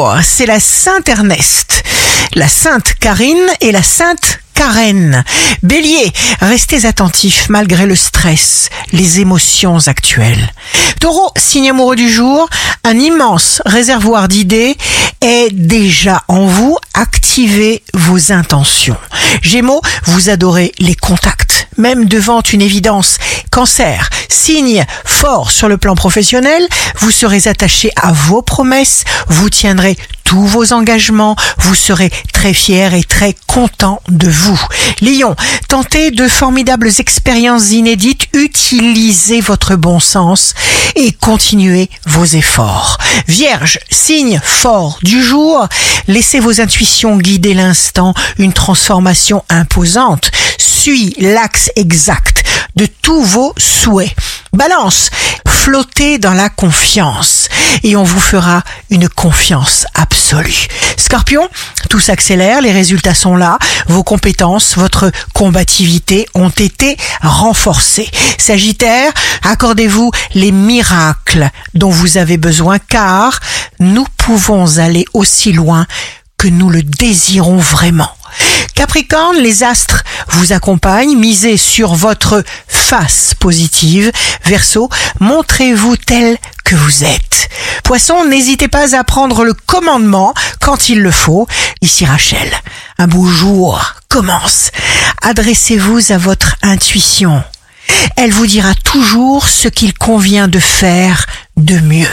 Gémeaux, c'est la Sainte Ernest, la Sainte Karine et la Sainte Karen. Bélier, restez attentifs malgré le stress, les émotions actuelles. Taureau, signe amoureux du jour, un immense réservoir d'idées est déjà en vous. Activez vos intentions. Gémeaux, vous adorez les contacts, même devant une évidence. Cancer, signe fort sur le plan professionnel, vous serez attaché à vos promesses, vous tiendrez tous vos engagements, vous serez très fier et très content de vous. Lion, tentez de formidables expériences inédites, utilisez votre bon sens et continuez vos efforts. Vierge, signe fort du jour, laissez vos intuitions guider l'instant, une transformation imposante suit l'axe exact de tous vos souhaits. Balance, flottez dans la confiance et on vous fera une confiance absolue. Scorpion, tout s'accélère, les résultats sont là, vos compétences, votre combativité ont été renforcées. Sagittaire, accordez-vous les miracles dont vous avez besoin car nous pouvons aller aussi loin que nous le désirons vraiment. Capricorne, les astres vous accompagnent, misez sur votre face positive. Verseau, montrez-vous tel que vous êtes. Poisson, n'hésitez pas à prendre le commandement quand il le faut. Ici Rachel, un beau jour commence. Adressez-vous à votre intuition. Elle vous dira toujours ce qu'il convient de faire de mieux.